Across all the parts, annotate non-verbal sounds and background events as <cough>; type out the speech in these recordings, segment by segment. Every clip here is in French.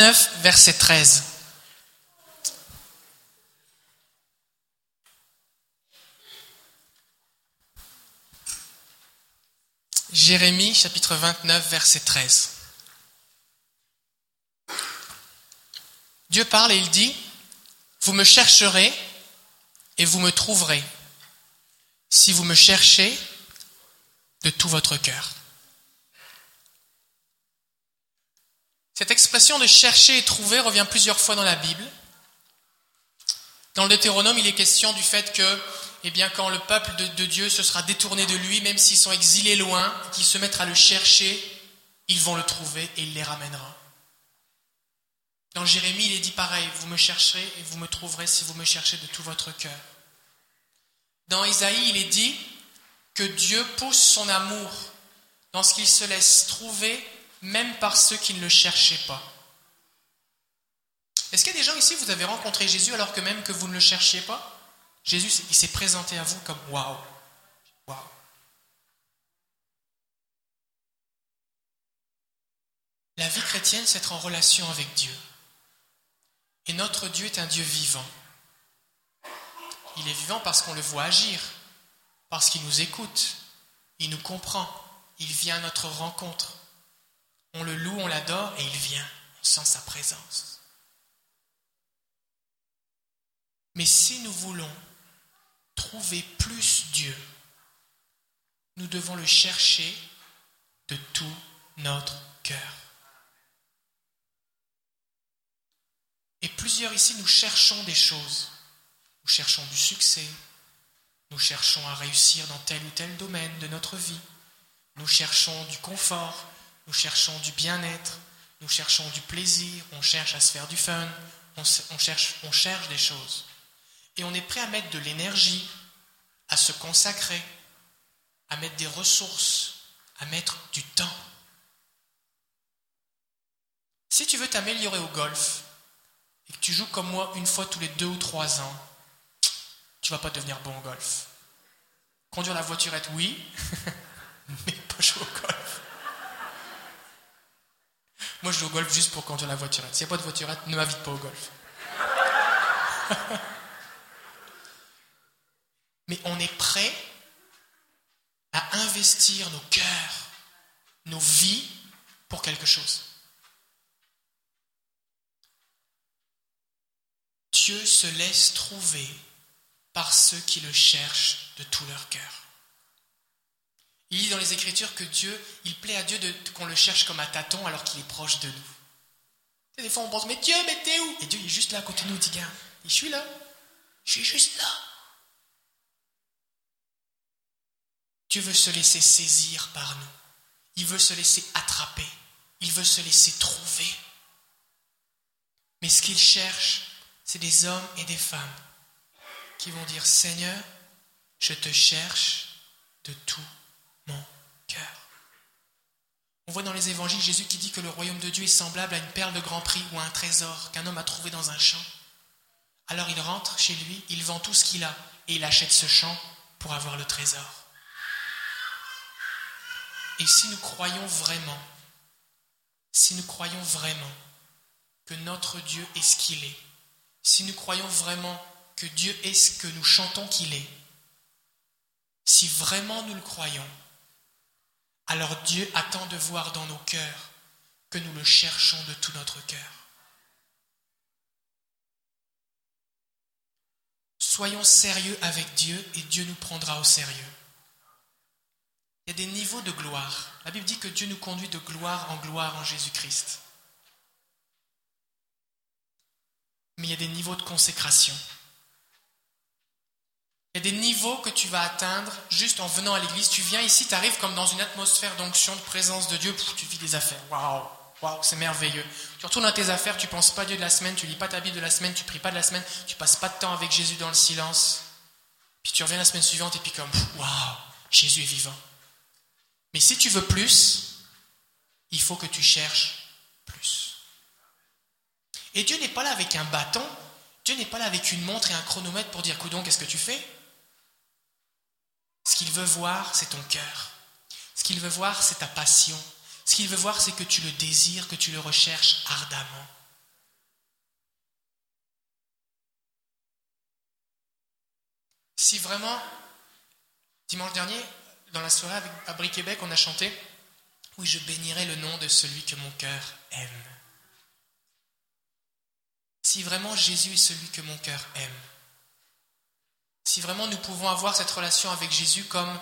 9, verset 13. Jérémie chapitre 29 verset 13. Dieu parle et il dit, Vous me chercherez et vous me trouverez si vous me cherchez de tout votre cœur. Cette expression de chercher et trouver revient plusieurs fois dans la Bible. Dans le Deutéronome, il est question du fait que, eh bien, quand le peuple de, Dieu se sera détourné de lui, même s'ils sont exilés loin, qu'ils se mettent à le chercher, ils vont le trouver et il les ramènera. Dans Jérémie, il est dit pareil, vous me chercherez et vous me trouverez si vous me cherchez de tout votre cœur. Dans Isaïe, il est dit que Dieu pousse son amour dans ce qu'il se laisse trouver même par ceux qui ne le cherchaient pas. Est-ce qu'il y a des gens ici, vous avez rencontré Jésus alors que même que vous ne le cherchiez pas? Jésus, il s'est présenté à vous comme waouh, waouh. La vie chrétienne, c'est être en relation avec Dieu. Et notre Dieu est un Dieu vivant. Il est vivant parce qu'on le voit agir, parce qu'il nous écoute, il nous comprend, il vient à notre rencontre. On le loue, on l'adore et il vient, on sent sa présence. Mais si nous voulons trouver plus Dieu, nous devons le chercher de tout notre cœur. Et plusieurs ici, nous cherchons des choses. Nous cherchons du succès. Nous cherchons à réussir dans tel ou tel domaine de notre vie. Nous cherchons du confort. Nous cherchons du bien-être. Nous cherchons du plaisir. On cherche à se faire du fun. On, cherche, des choses. Et on est prêt à mettre de l'énergie, à se consacrer, à mettre des ressources, à mettre du temps. Si tu veux t'améliorer au golf, et que tu joues comme moi une fois tous les deux ou trois ans, tu vas pas devenir bon au golf. Conduire la voiturette, oui, <laughs> mais pas jouer au golf. Moi, je joue au golf juste pour conduire la voiturette. S'il n'y a pas de voiturette, ne m'invite pas au golf. <laughs> mais on est prêt à investir nos cœurs, nos vies pour quelque chose. Dieu se laisse trouver par ceux qui le cherchent de tout leur cœur. Il dit dans les Écritures que Dieu, il plaît à Dieu qu'on le cherche comme un tâton alors qu'il est proche de nous. des fois on pense, mais Dieu, mais t'es où? Et Dieu est juste là à côté de nous, dit, je suis là, je suis juste là. Dieu veut se laisser saisir par nous. Il veut se laisser attraper. Il veut se laisser trouver. Mais ce qu'il cherche, c'est des hommes et des femmes qui vont dire Seigneur, je te cherche de tout On voit dans les évangiles Jésus qui dit que le royaume de Dieu est semblable à une perle de grand prix ou à un trésor qu'un homme a trouvé dans un champ. Alors il rentre chez lui, il vend tout ce qu'il a et il achète ce champ pour avoir le trésor. Et si nous croyons vraiment, si nous croyons vraiment que notre Dieu est ce qu'il est, si nous croyons vraiment que Dieu est ce que nous chantons qu'il est, si vraiment nous le croyons, alors Dieu attend de voir dans nos cœurs que nous le cherchons de tout notre cœur. Soyons sérieux avec Dieu et Dieu nous prendra au sérieux. Il y a des niveaux de gloire. La Bible dit que Dieu nous conduit de gloire en gloire en Jésus-Christ. mais il y a des niveaux de consécration. Il y a des niveaux que tu vas atteindre juste en venant à l'église. Tu viens ici, tu arrives comme dans une atmosphère d'onction, de présence de Dieu, tu vis des affaires. Waouh, waouh, c'est merveilleux. Tu retournes à tes affaires, tu penses pas Dieu de la semaine, tu lis pas ta Bible de la semaine, tu pries pas de la semaine, tu passes pas de temps avec Jésus dans le silence. Puis tu reviens la semaine suivante et puis comme, waouh, Jésus est vivant. Mais si tu veux plus, il faut que tu cherches plus. Et Dieu n'est pas là avec un bâton, Dieu n'est pas là avec une montre et un chronomètre pour dire Coudon, qu'est-ce que tu fais? Ce qu'il veut voir, c'est ton cœur. Ce qu'il veut voir, c'est ta passion. Ce qu'il veut voir, c'est que tu le désires, que tu le recherches ardemment. Si vraiment, dimanche dernier, dans la soirée à Abri Québec, on a chanté Oui, je bénirai le nom de celui que mon cœur aime. Si vraiment Jésus est celui que mon cœur aime, si vraiment nous pouvons avoir cette relation avec Jésus comme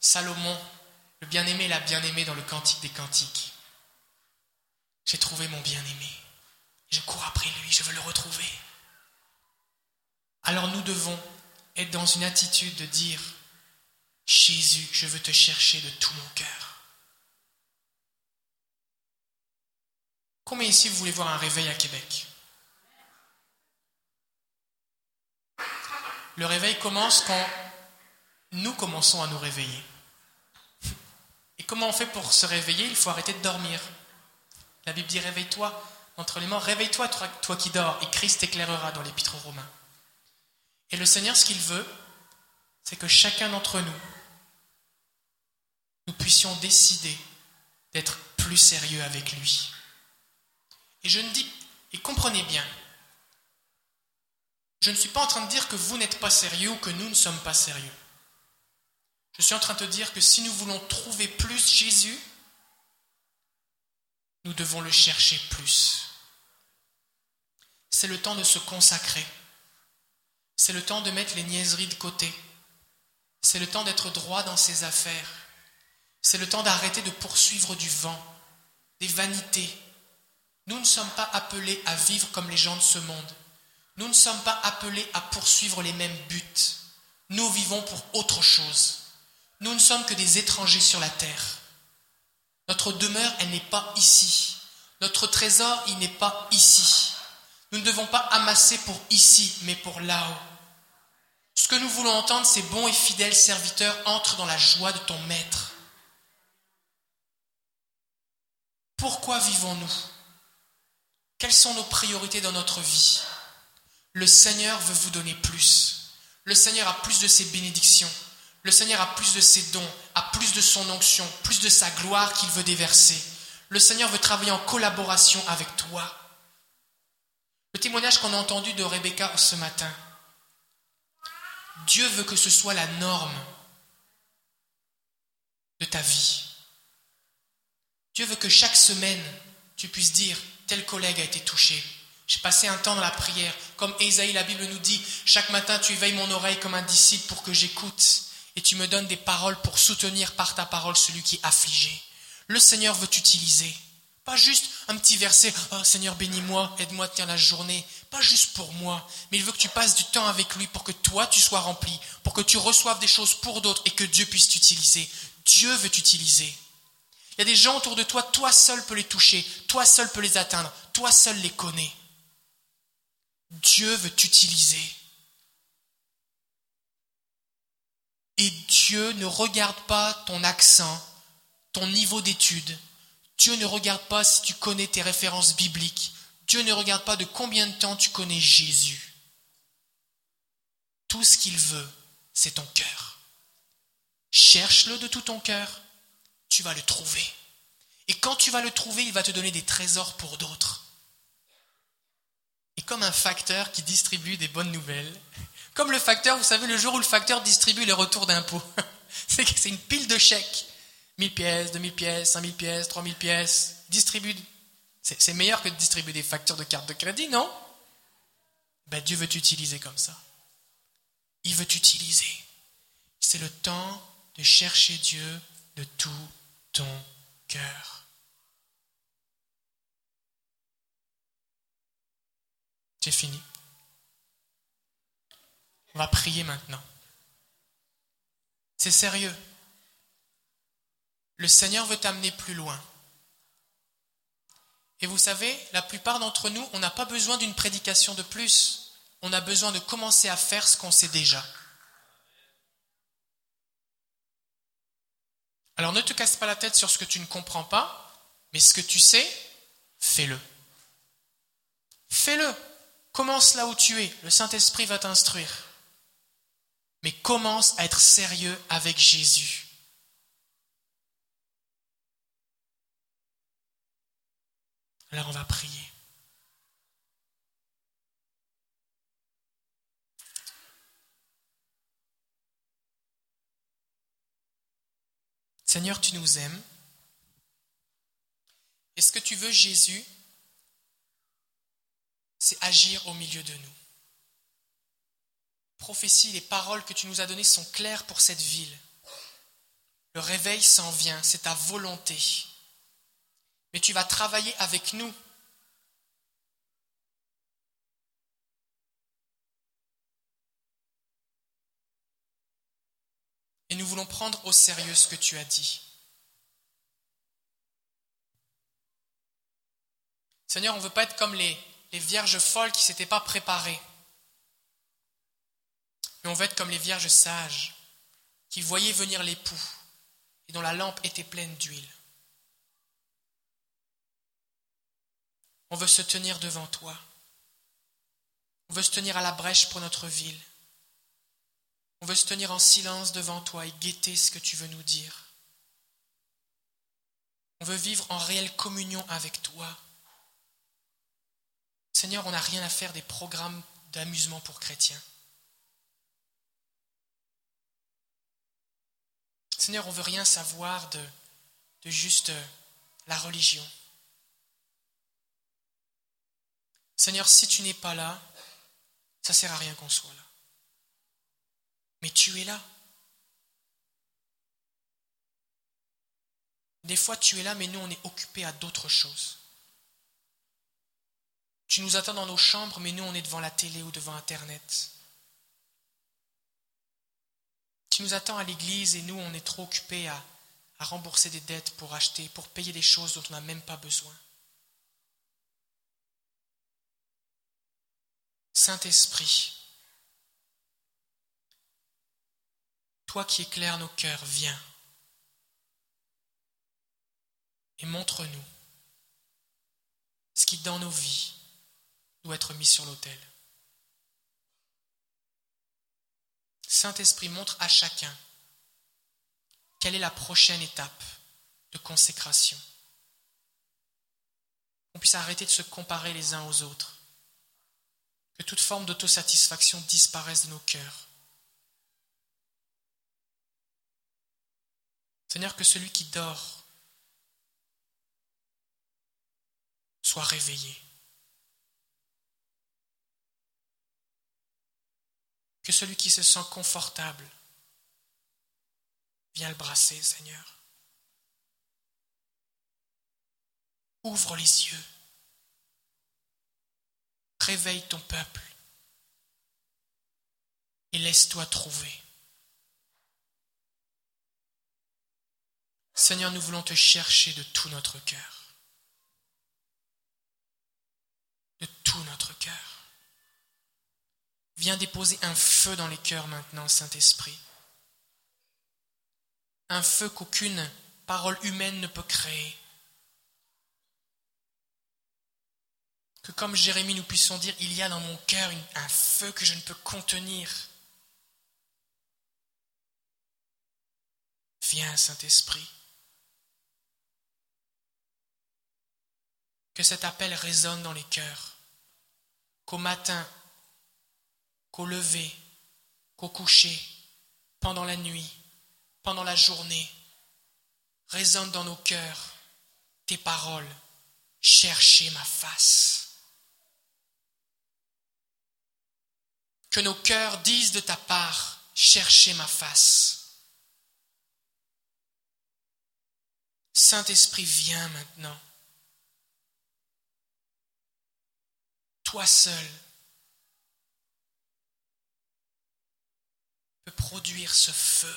Salomon, le bien-aimé, la bien-aimée dans le Cantique des Cantiques, j'ai trouvé mon bien-aimé, je cours après lui, je veux le retrouver. Alors nous devons être dans une attitude de dire, Jésus, je veux te chercher de tout mon cœur. Combien ici vous voulez voir un réveil à Québec? Le réveil commence quand nous commençons à nous réveiller. Et comment on fait pour se réveiller? Il faut arrêter de dormir. La Bible dit réveille-toi entre les morts, réveille-toi toi qui dors, et Christ t'éclairera dans l'épître aux Romains. Et le Seigneur, ce qu'il veut, c'est que chacun d'entre nous, nous puissions décider d'être plus sérieux avec lui. Et je ne dis, et comprenez bien, je ne suis pas en train de dire que vous n'êtes pas sérieux ou que nous ne sommes pas sérieux. Je suis en train de dire que si nous voulons trouver plus Jésus, nous devons le chercher plus. C'est le temps de se consacrer. C'est le temps de mettre les niaiseries de côté. C'est le temps d'être droit dans ses affaires. C'est le temps d'arrêter de poursuivre du vent, des vanités. Nous ne sommes pas appelés à vivre comme les gens de ce monde. Nous ne sommes pas appelés à poursuivre les mêmes buts. Nous vivons pour autre chose. Nous ne sommes que des étrangers sur la terre. Notre demeure, elle n'est pas ici. Notre trésor, il n'est pas ici. Nous ne devons pas amasser pour ici, mais pour là-haut. Ce que nous voulons entendre, c'est bon et fidèle serviteur, entre dans la joie de ton maître. Pourquoi vivons-nous? Quelles sont nos priorités dans notre vie? Le Seigneur veut vous donner plus. Le Seigneur a plus de ses bénédictions. Le Seigneur a plus de ses dons, a plus de son onction, plus de sa gloire qu'il veut déverser. Le Seigneur veut travailler en collaboration avec toi. Le témoignage qu'on a entendu de Rebecca ce matin, Dieu veut que ce soit la norme de ta vie. Dieu veut que chaque semaine, tu puisses dire, tel collègue a été touché, j'ai passé un temps dans la prière. Comme Ésaïe, la Bible nous dit, chaque matin tu éveilles mon oreille comme un disciple pour que j'écoute. Et tu me donnes des paroles pour soutenir par ta parole celui qui est affligé. Le Seigneur veut t'utiliser. Pas juste un petit verset, oh Seigneur bénis-moi, aide-moi à tenir la journée. Pas juste pour moi, mais il veut que tu passes du temps avec lui pour que toi tu sois rempli, pour que tu reçoives des choses pour d'autres et que Dieu puisse t'utiliser. Dieu veut t'utiliser. Il y a des gens autour de toi, toi seul peux les toucher, toi seul peux les atteindre, toi seul les connais. Dieu veut t'utiliser. Et Dieu ne regarde pas ton accent, ton niveau d'études. Dieu ne regarde pas si tu connais tes références bibliques. Dieu ne regarde pas de combien de temps tu connais Jésus. Tout ce qu'il veut, c'est ton cœur. Cherche-le de tout ton cœur, tu vas le trouver. Et quand tu vas le trouver, il va te donner des trésors pour d'autres comme un facteur qui distribue des bonnes nouvelles. Comme le facteur, vous savez, le jour où le facteur distribue les retours d'impôts. <laughs> c'est une pile de chèques. 1000 pièces, 2000 pièces, 5000 pièces, 3000 pièces. Distribue. C'est meilleur que de distribuer des factures de carte de crédit, non? Ben, Dieu veut t'utiliser comme ça. Il veut t'utiliser. C'est le temps de chercher Dieu de tout ton cœur. J'ai fini. On va prier maintenant. C'est sérieux. Le Seigneur veut t'amener plus loin. Et vous savez, la plupart d'entre nous, on n'a pas besoin d'une prédication de plus. On a besoin de commencer à faire ce qu'on sait déjà. Alors ne te casse pas la tête sur ce que tu ne comprends pas, mais ce que tu sais, fais-le. Fais-le. Commence là où tu es, le Saint-Esprit va t'instruire. Mais commence à être sérieux avec Jésus. Alors on va prier. Seigneur, tu nous aimes. Est-ce que tu veux, Jésus, c'est agir au milieu de nous. Prophétie, les paroles que tu nous as données sont claires pour cette ville. Le réveil s'en vient, c'est ta volonté. Mais tu vas travailler avec nous. Et nous voulons prendre au sérieux ce que tu as dit. Seigneur, on ne veut pas être comme les, les vierges folles qui ne s'étaient pas préparées. Mais on veut être comme les vierges sages qui voyaient venir l'époux et dont la lampe était pleine d'huile. On veut se tenir devant toi. On veut se tenir à la brèche pour notre ville. On veut se tenir en silence devant toi et guetter ce que tu veux nous dire. On veut vivre en réelle communion avec toi. Seigneur, on n'a rien à faire des programmes d'amusement pour chrétiens. Seigneur, on veut rien savoir de juste la religion. Seigneur, si tu n'es pas là, ça ne sert à rien qu'on soit là. Mais tu es là. Des fois, tu es là, mais nous, on est occupés à d'autres choses. Tu nous attends dans nos chambres, mais nous, on est devant la télé ou devant Internet. Tu nous attends à l'église et nous, on est trop occupés à, rembourser des dettes pour acheter, pour payer des choses dont on n'a même pas besoin. Saint-Esprit, toi qui éclaires nos cœurs, viens et montre-nous ce qui dans nos vies être mis sur l'autel. Saint-Esprit montre à chacun quelle est la prochaine étape de consécration. On puisse arrêter de se comparer les uns aux autres. Que toute forme d'autosatisfaction disparaisse de nos cœurs. Seigneur, que celui qui dort soit réveillé. Que celui qui se sent confortable viens le brasser, Seigneur. Ouvre les yeux. Réveille ton peuple et laisse-toi trouver. Seigneur, nous voulons te chercher de tout notre cœur. De tout notre cœur. Viens déposer un feu dans les cœurs maintenant, Saint-Esprit. Un feu qu'aucune parole humaine ne peut créer. Que comme Jérémie, nous puissions dire, il y a dans mon cœur un feu que je ne peux contenir. Viens, Saint-Esprit. Que cet appel résonne dans les cœurs. Qu'au matin, qu'au lever, qu'au coucher, pendant la nuit, pendant la journée, résonnent dans nos cœurs tes paroles. Cherchez ma face. Que nos cœurs disent de ta part, cherchez ma face. Saint-Esprit, viens maintenant. Toi seul, produire ce feu.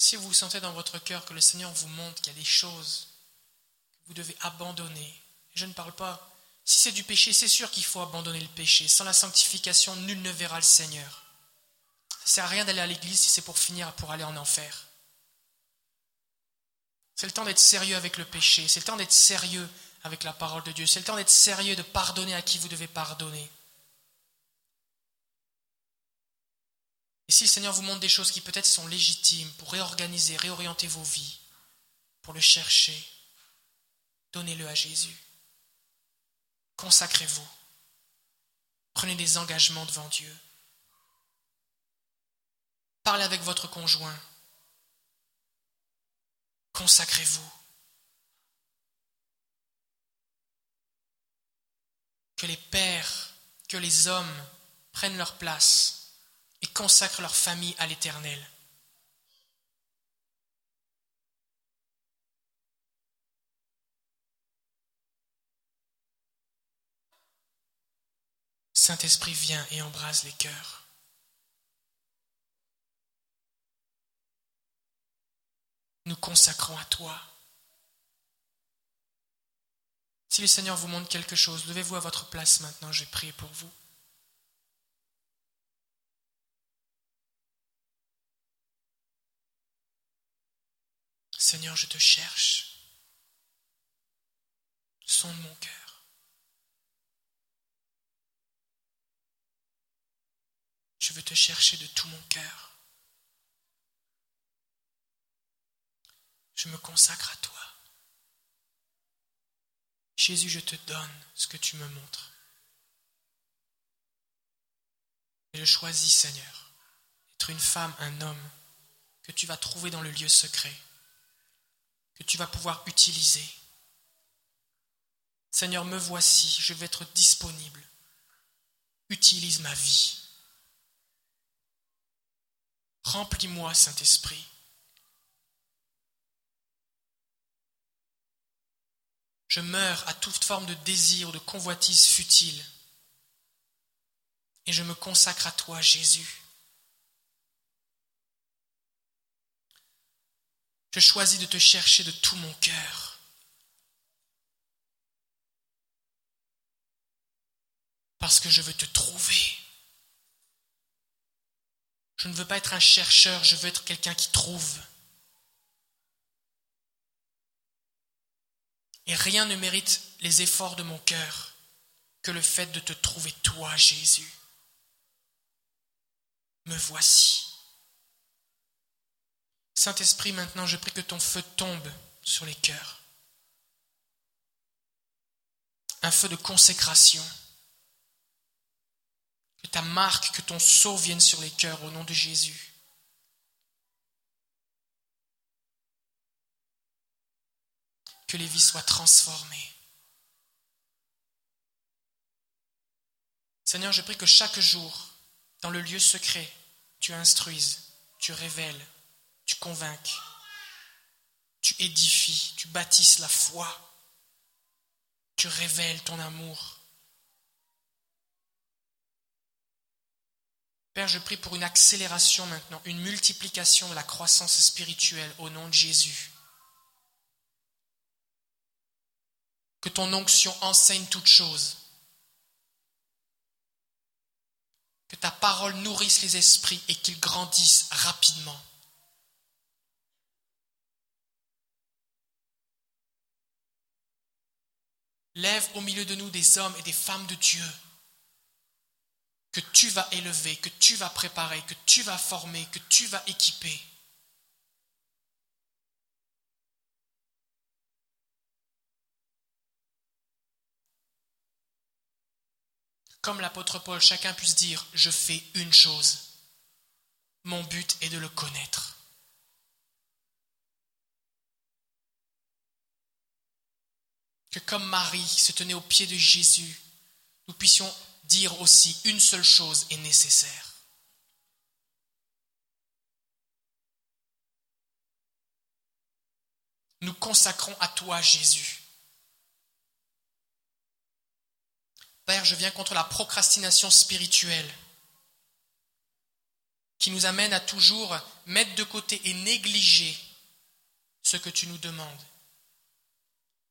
Si vous sentez dans votre cœur que le Seigneur vous montre qu'il y a des choses que vous devez abandonner, je ne parle pas, si c'est du péché, c'est sûr qu'il faut abandonner le péché. Sans la sanctification, nul ne verra le Seigneur. Ça à rien d'aller à l'église si c'est pour finir pour aller en enfer. C'est le temps d'être sérieux avec le péché. C'est le temps d'être sérieux avec la parole de Dieu. C'est le temps d'être sérieux, de pardonner à qui vous devez pardonner. Et si le Seigneur vous montre des choses qui peut-être sont légitimes pour réorganiser, réorienter vos vies, pour le chercher, donnez-le à Jésus. Consacrez-vous. Prenez des engagements devant Dieu. Parlez avec votre conjoint. Consacrez-vous. Que les pères, que les hommes prennent leur place et consacrent leur famille à l'Éternel. Saint-Esprit vient et embrase les cœurs. Nous consacrons à toi. Si le Seigneur vous montre quelque chose, levez-vous à votre place maintenant, je prier pour vous. Seigneur, je te cherche. Sonde mon cœur. Je veux te chercher de tout mon cœur. Je me consacre à toi. Jésus, je te donne ce que tu me montres. Et je choisis, Seigneur, d'être une femme, un homme que tu vas trouver dans le lieu secret, que tu vas pouvoir utiliser. Seigneur, me voici, je vais être disponible. Utilise ma vie. Remplis-moi, Saint-Esprit. Je meurs à toute forme de désir ou de convoitise futile. Et je me consacre à toi, Jésus. Je choisis de te chercher de tout mon cœur. Parce que je veux te trouver. Je ne veux pas être un chercheur, je veux être quelqu'un qui trouve. Et rien ne mérite les efforts de mon cœur que le fait de te trouver toi, Jésus. Me voici. Saint-Esprit, maintenant, je prie que ton feu tombe sur les cœurs. Un feu de consécration que ta marque, que ton sceau vienne sur les cœurs au nom de Jésus. Que les vies soient transformées. Seigneur, je prie que chaque jour, dans le lieu secret, tu instruises, tu révèles, tu convainques, tu édifies, tu bâtisses la foi, tu révèles ton amour. Père, je prie pour une accélération maintenant, une multiplication de la croissance spirituelle au nom de Jésus. Ton onction enseigne toutes choses. Que ta parole nourrisse les esprits et qu'ils grandissent rapidement. Lève au milieu de nous des hommes et des femmes de Dieu que tu vas élever, que tu vas préparer, que tu vas former, que tu vas équiper. Comme l'apôtre Paul, chacun puisse dire, je fais une chose. Mon but est de le connaître. Que comme Marie se tenait aux pieds de Jésus, nous puissions dire aussi une seule chose est nécessaire. Nous consacrons à toi, Jésus. Père, je viens contre la procrastination spirituelle qui nous amène à toujours mettre de côté et négliger ce que tu nous demandes.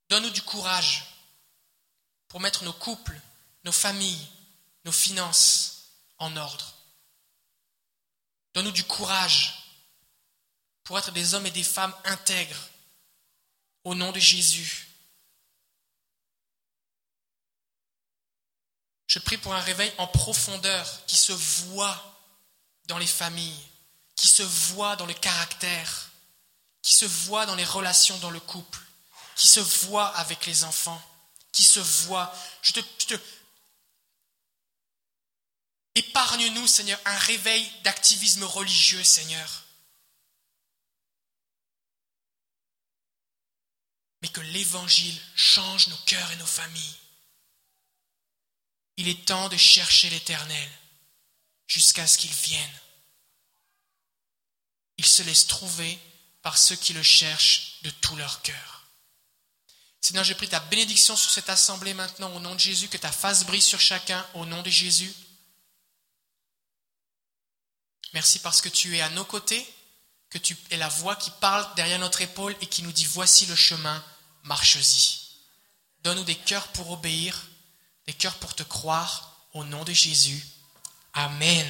Donne-nous du courage pour mettre nos couples, nos familles, nos finances en ordre. Donne-nous du courage pour être des hommes et des femmes intègres au nom de Jésus. Je prie pour un réveil en profondeur qui se voit dans les familles, qui se voit dans le caractère, qui se voit dans les relations dans le couple, qui se voit avec les enfants, qui se voit. Je te, Épargne-nous, Seigneur, un réveil d'activisme religieux, Seigneur. Mais que l'Évangile change nos cœurs et nos familles. Il est temps de chercher l'Éternel jusqu'à ce qu'il vienne. Il se laisse trouver par ceux qui le cherchent de tout leur cœur. Seigneur, je prie ta bénédiction sur cette assemblée maintenant au nom de Jésus, que ta face brille sur chacun au nom de Jésus. Merci parce que tu es à nos côtés, que tu es la voix qui parle derrière notre épaule et qui nous dit voici le chemin, marche-y. Donne-nous des cœurs pour obéir, des cœurs pour te croire, au nom de Jésus. Amen.